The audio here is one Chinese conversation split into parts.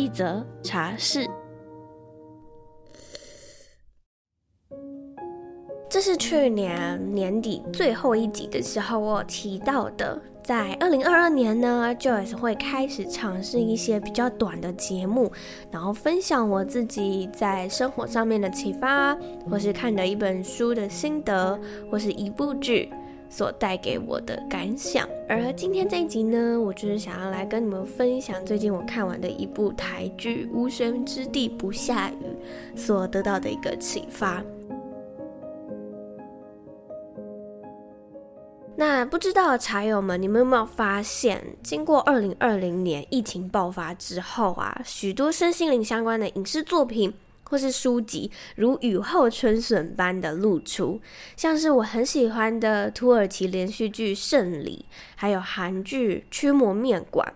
一则茶室。这是去年年底最后一集的时候我提到的。在二零二二年呢，Joyce 会开始尝试一些比较短的节目，然后分享我自己在生活上面的启发，或是看的一本书的心得，或是一部剧所带给我的感想。而今天这一集呢，我就是想要来跟你们分享最近我看完的一部台剧《无神之地不下雨》所得到的一个启发。那不知道的茶友们，你们有没有发现，经过二零二零年疫情爆发之后啊，许多身心灵相关的影视作品或是书籍，如雨后春笋般的露出，像是我很喜欢的土耳其连续剧《胜利》，还有韩剧《驱魔面馆》，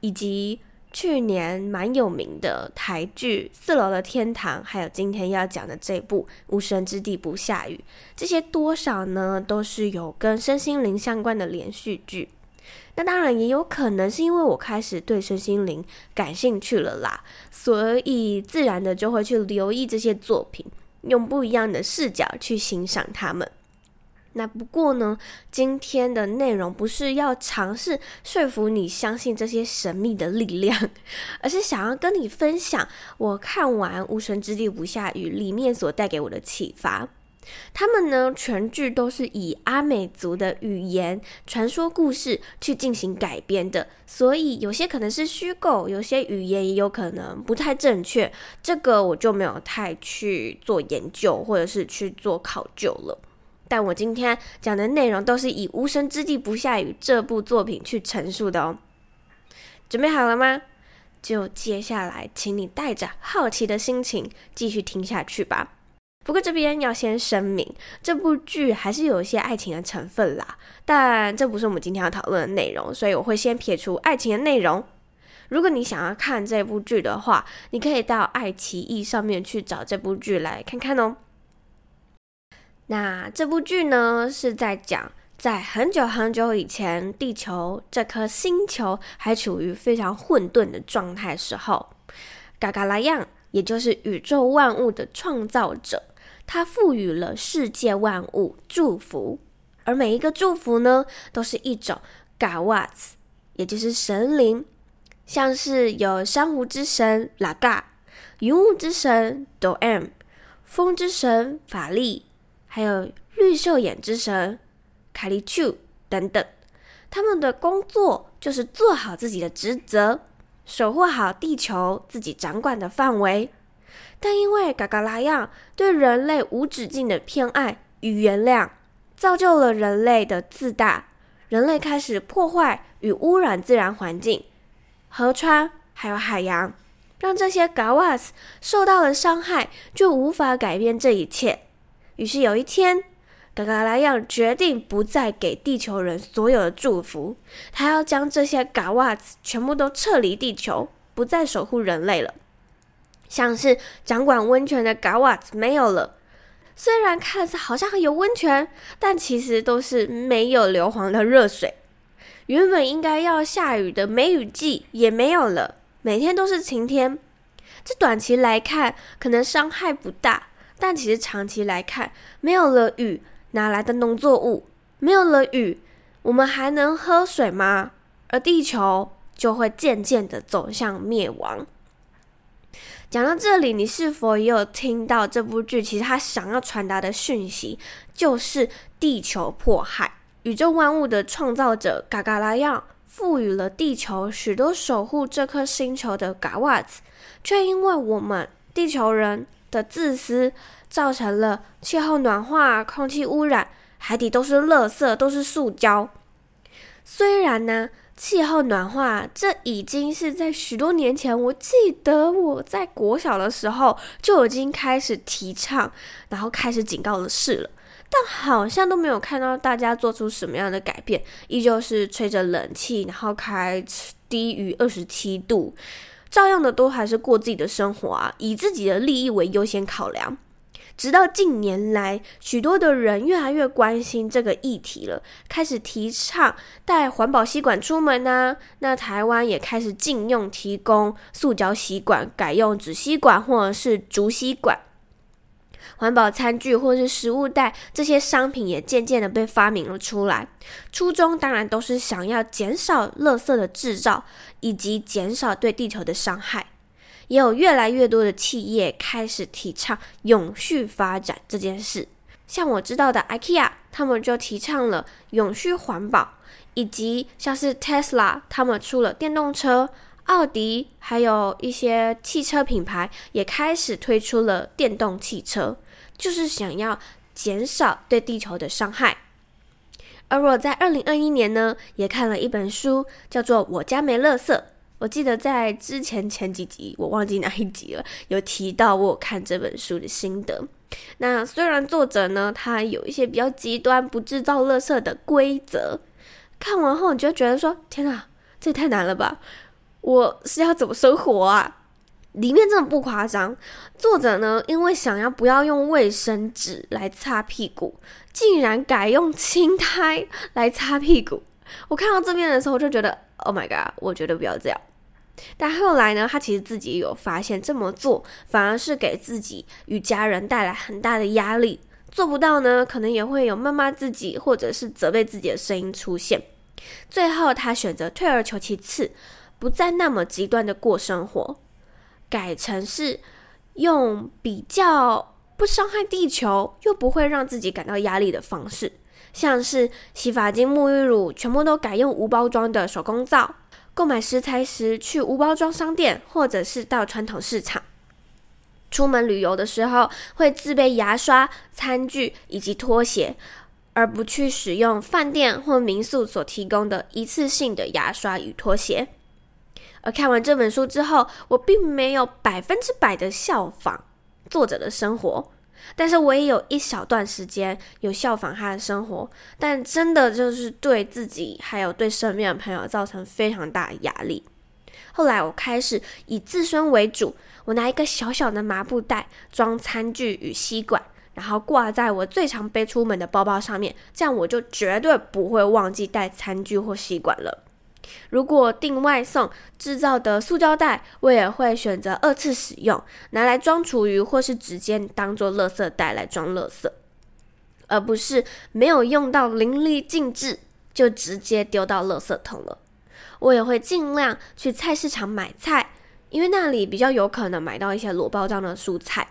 以及。去年蛮有名的台剧《四楼的天堂》，还有今天要讲的这部《无神之地不下雨》，这些多少呢都是有跟身心灵相关的连续剧。那当然也有可能是因为我开始对身心灵感兴趣了啦，所以自然的就会去留意这些作品，用不一样的视角去欣赏它们。那不过呢，今天的内容不是要尝试说服你相信这些神秘的力量，而是想要跟你分享我看完《无神之地不下雨》里面所带给我的启发。他们呢，全剧都是以阿美族的语言传说故事去进行改编的，所以有些可能是虚构，有些语言也有可能不太正确。这个我就没有太去做研究，或者是去做考究了。但我今天讲的内容都是以《无神之地不下雨》这部作品去陈述的哦。准备好了吗？就接下来，请你带着好奇的心情继续听下去吧。不过这边要先声明，这部剧还是有一些爱情的成分啦，但这不是我们今天要讨论的内容，所以我会先撇除爱情的内容。如果你想要看这部剧的话，你可以到爱奇艺上面去找这部剧来看看哦。那这部剧呢，是在讲在很久很久以前，地球这颗星球还处于非常混沌的状态时候，嘎嘎拉样，也就是宇宙万物的创造者，他赋予了世界万物祝福，而每一个祝福呢，都是一种嘎瓦兹，也就是神灵，像是有珊瑚之神拉嘎，云雾之神多 M，风之神法力。还有绿兽眼之神卡利丘等等，他们的工作就是做好自己的职责，守护好地球自己掌管的范围。但因为嘎嘎拉样对人类无止境的偏爱与原谅，造就了人类的自大，人类开始破坏与污染自然环境，河川还有海洋，让这些嘎瓦斯受到了伤害，就无法改变这一切。于是有一天，嘎嘎拉样决定不再给地球人所有的祝福，他要将这些嘎瓦斯全部都撤离地球，不再守护人类了。像是掌管温泉的嘎瓦子没有了，虽然看似好像有温泉，但其实都是没有硫磺的热水。原本应该要下雨的梅雨季也没有了，每天都是晴天。这短期来看，可能伤害不大。但其实长期来看，没有了雨，哪来的农作物？没有了雨，我们还能喝水吗？而地球就会渐渐的走向灭亡。讲到这里，你是否也有听到这部剧？其实他想要传达的讯息，就是地球迫害，宇宙万物的创造者嘎嘎拉样，赋予了地球许多守护这颗星球的嘎瓦兹，却因为我们地球人。的自私造成了气候暖化、空气污染，海底都是垃圾，都是塑胶。虽然呢，气候暖化这已经是在许多年前，我记得我在国小的时候就已经开始提倡，然后开始警告的事了，但好像都没有看到大家做出什么样的改变，依旧是吹着冷气，然后开低于二十七度，照样的都还是过自己的生活啊，以自己的利益为优先考量。直到近年来，许多的人越来越关心这个议题了，开始提倡带环保吸管出门啊。那台湾也开始禁用提供塑胶吸管，改用纸吸管或者是竹吸管。环保餐具或是食物袋这些商品也渐渐的被发明了出来。初衷当然都是想要减少垃圾的制造，以及减少对地球的伤害。也有越来越多的企业开始提倡永续发展这件事，像我知道的 IKEA，他们就提倡了永续环保，以及像是 Tesla，他们出了电动车，奥迪还有一些汽车品牌也开始推出了电动汽车，就是想要减少对地球的伤害。而我在二零二一年呢，也看了一本书，叫做《我家没垃圾》。我记得在之前前几集，我忘记哪一集了，有提到我有看这本书的心得。那虽然作者呢，他有一些比较极端，不制造垃圾的规则，看完后你就觉得说：天哪，这也太难了吧！我是要怎么生活啊？里面真的不夸张，作者呢，因为想要不要用卫生纸来擦屁股，竟然改用青苔来擦屁股。我看到这边的时候，就觉得：Oh my god！我觉得不要这样。但后来呢，他其实自己有发现，这么做反而是给自己与家人带来很大的压力。做不到呢，可能也会有谩骂自己或者是责备自己的声音出现。最后，他选择退而求其次，不再那么极端的过生活，改成是用比较不伤害地球又不会让自己感到压力的方式，像是洗发精、沐浴乳全部都改用无包装的手工皂。购买食材时去无包装商店，或者是到传统市场。出门旅游的时候会自备牙刷、餐具以及拖鞋，而不去使用饭店或民宿所提供的一次性的牙刷与拖鞋。而看完这本书之后，我并没有百分之百的效仿作者的生活。但是我也有一小段时间有效仿他的生活，但真的就是对自己还有对身边的朋友造成非常大的压力。后来我开始以自身为主，我拿一个小小的麻布袋装餐具与吸管，然后挂在我最常背出门的包包上面，这样我就绝对不会忘记带餐具或吸管了。如果订外送制造的塑胶袋，我也会选择二次使用，拿来装厨余，或是直接当做垃圾袋来装垃圾，而不是没有用到淋漓尽致就直接丢到垃圾桶了。我也会尽量去菜市场买菜，因为那里比较有可能买到一些裸包装的蔬菜。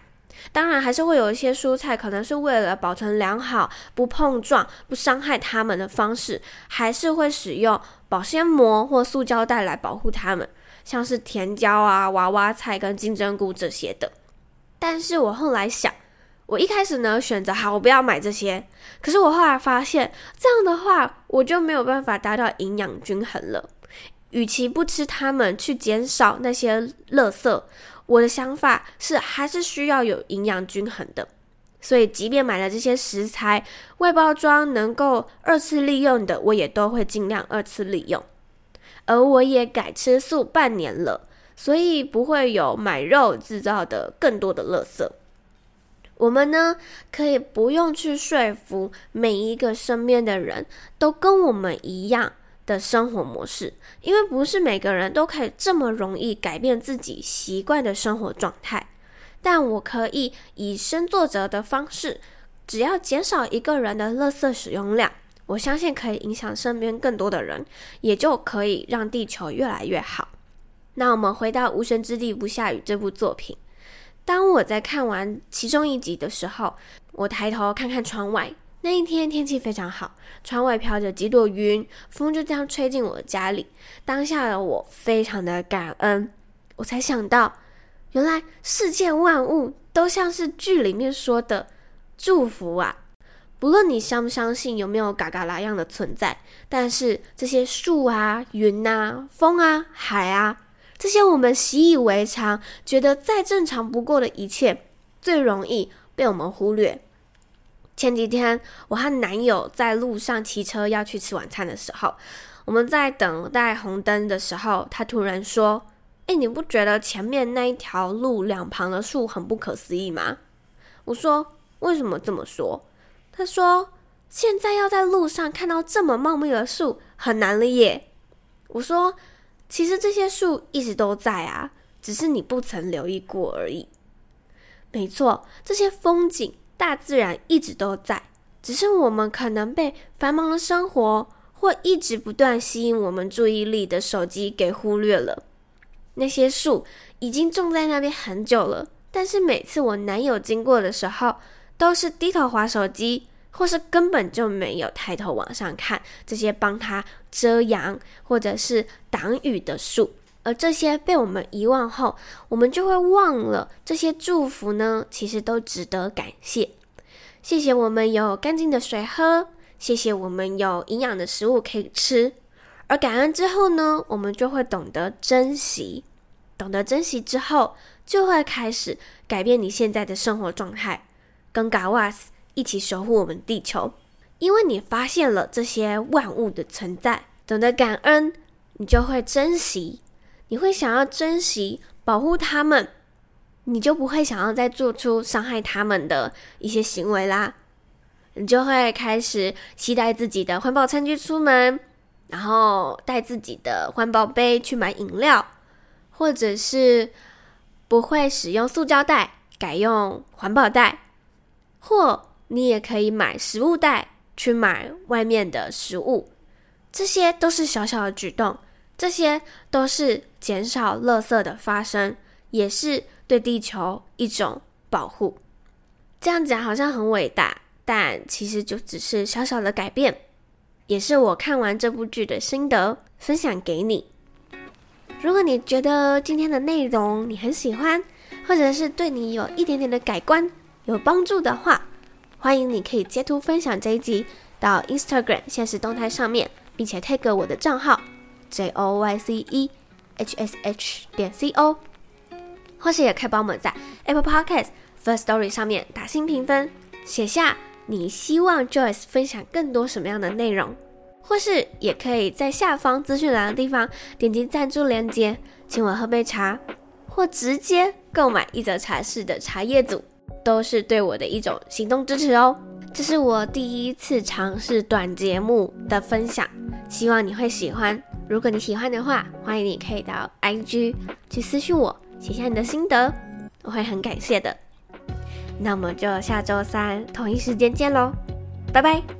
当然，还是会有一些蔬菜，可能是为了保存良好、不碰撞、不伤害它们的方式，还是会使用保鲜膜或塑胶袋来保护它们，像是甜椒啊、娃娃菜跟金针菇这些的。但是我后来想，我一开始呢选择好，我不要买这些。可是我后来发现，这样的话，我就没有办法达到营养均衡了。与其不吃它们，去减少那些垃圾。我的想法是，还是需要有营养均衡的，所以即便买了这些食材，外包装能够二次利用的，我也都会尽量二次利用。而我也改吃素半年了，所以不会有买肉制造的更多的垃圾。我们呢，可以不用去说服每一个身边的人都跟我们一样。的生活模式，因为不是每个人都可以这么容易改变自己习惯的生活状态。但我可以以身作则的方式，只要减少一个人的垃圾使用量，我相信可以影响身边更多的人，也就可以让地球越来越好。那我们回到《无神之地不下雨》这部作品，当我在看完其中一集的时候，我抬头看看窗外。那一天天气非常好，窗外飘着几朵云，风就这样吹进我的家里。当下的我非常的感恩，我才想到，原来世界万物都像是剧里面说的祝福啊！不论你相不相信有没有嘎嘎拉样的存在，但是这些树啊、云啊、风啊、海啊，这些我们习以为常、觉得再正常不过的一切，最容易被我们忽略。前几天，我和男友在路上骑车要去吃晚餐的时候，我们在等待红灯的时候，他突然说：“诶，你不觉得前面那一条路两旁的树很不可思议吗？”我说：“为什么这么说？”他说：“现在要在路上看到这么茂密的树很难了耶。”我说：“其实这些树一直都在啊，只是你不曾留意过而已。”没错，这些风景大自然一直都在，只是我们可能被繁忙的生活或一直不断吸引我们注意力的手机给忽略了。那些树已经种在那边很久了，但是每次我男友经过的时候，都是低头滑手机，或是根本就没有抬头往上看这些帮他遮阳或者是挡雨的树，而这些被我们遗忘后，我们就会忘了这些祝福呢，其实都值得感谢。谢谢我们有干净的水喝，谢谢我们有营养的食物可以吃，而感恩之后呢，我们就会懂得珍惜，懂得珍惜之后，就会开始改变你现在的生活状态。跟嘎瓦斯一起守护我们地球，因为你发现了这些万物的存在，懂得感恩，你就会珍惜，你会想要珍惜保护他们，你就不会想要再做出伤害他们的一些行为啦。你就会开始携带自己的环保餐具出门，然后带自己的环保杯去买饮料，或者是不会使用塑胶袋，改用环保袋。或你也可以买食物袋去买外面的食物，这些都是小小的举动，这些都是减少垃圾的发生，也是对地球一种保护。这样讲好像很伟大，但其实就只是小小的改变，也是我看完这部剧的心得，分享给你。如果你觉得今天的内容你很喜欢，或者是对你有一点点的改观，有帮助的话，欢迎你可以截图分享这一集到 Instagram 现实动态上面，并且 tag 我的账号 J O Y C E H S H 点 C O，或是也可以帮我们在 Apple Podcast First Story 上面打新评分，写下你希望 Joyce 分享更多什么样的内容，或是也可以在下方资讯栏的地方点击赞助链接，请我喝杯茶，或直接购买一则茶室的茶叶组。都是对我的一种行动支持哦。这是我第一次尝试短节目的分享，希望你会喜欢。如果你喜欢的话，欢迎你可以到 IG 去私信我，写下你的心得，我会很感谢的。那我们就下周三同一时间见喽，拜拜。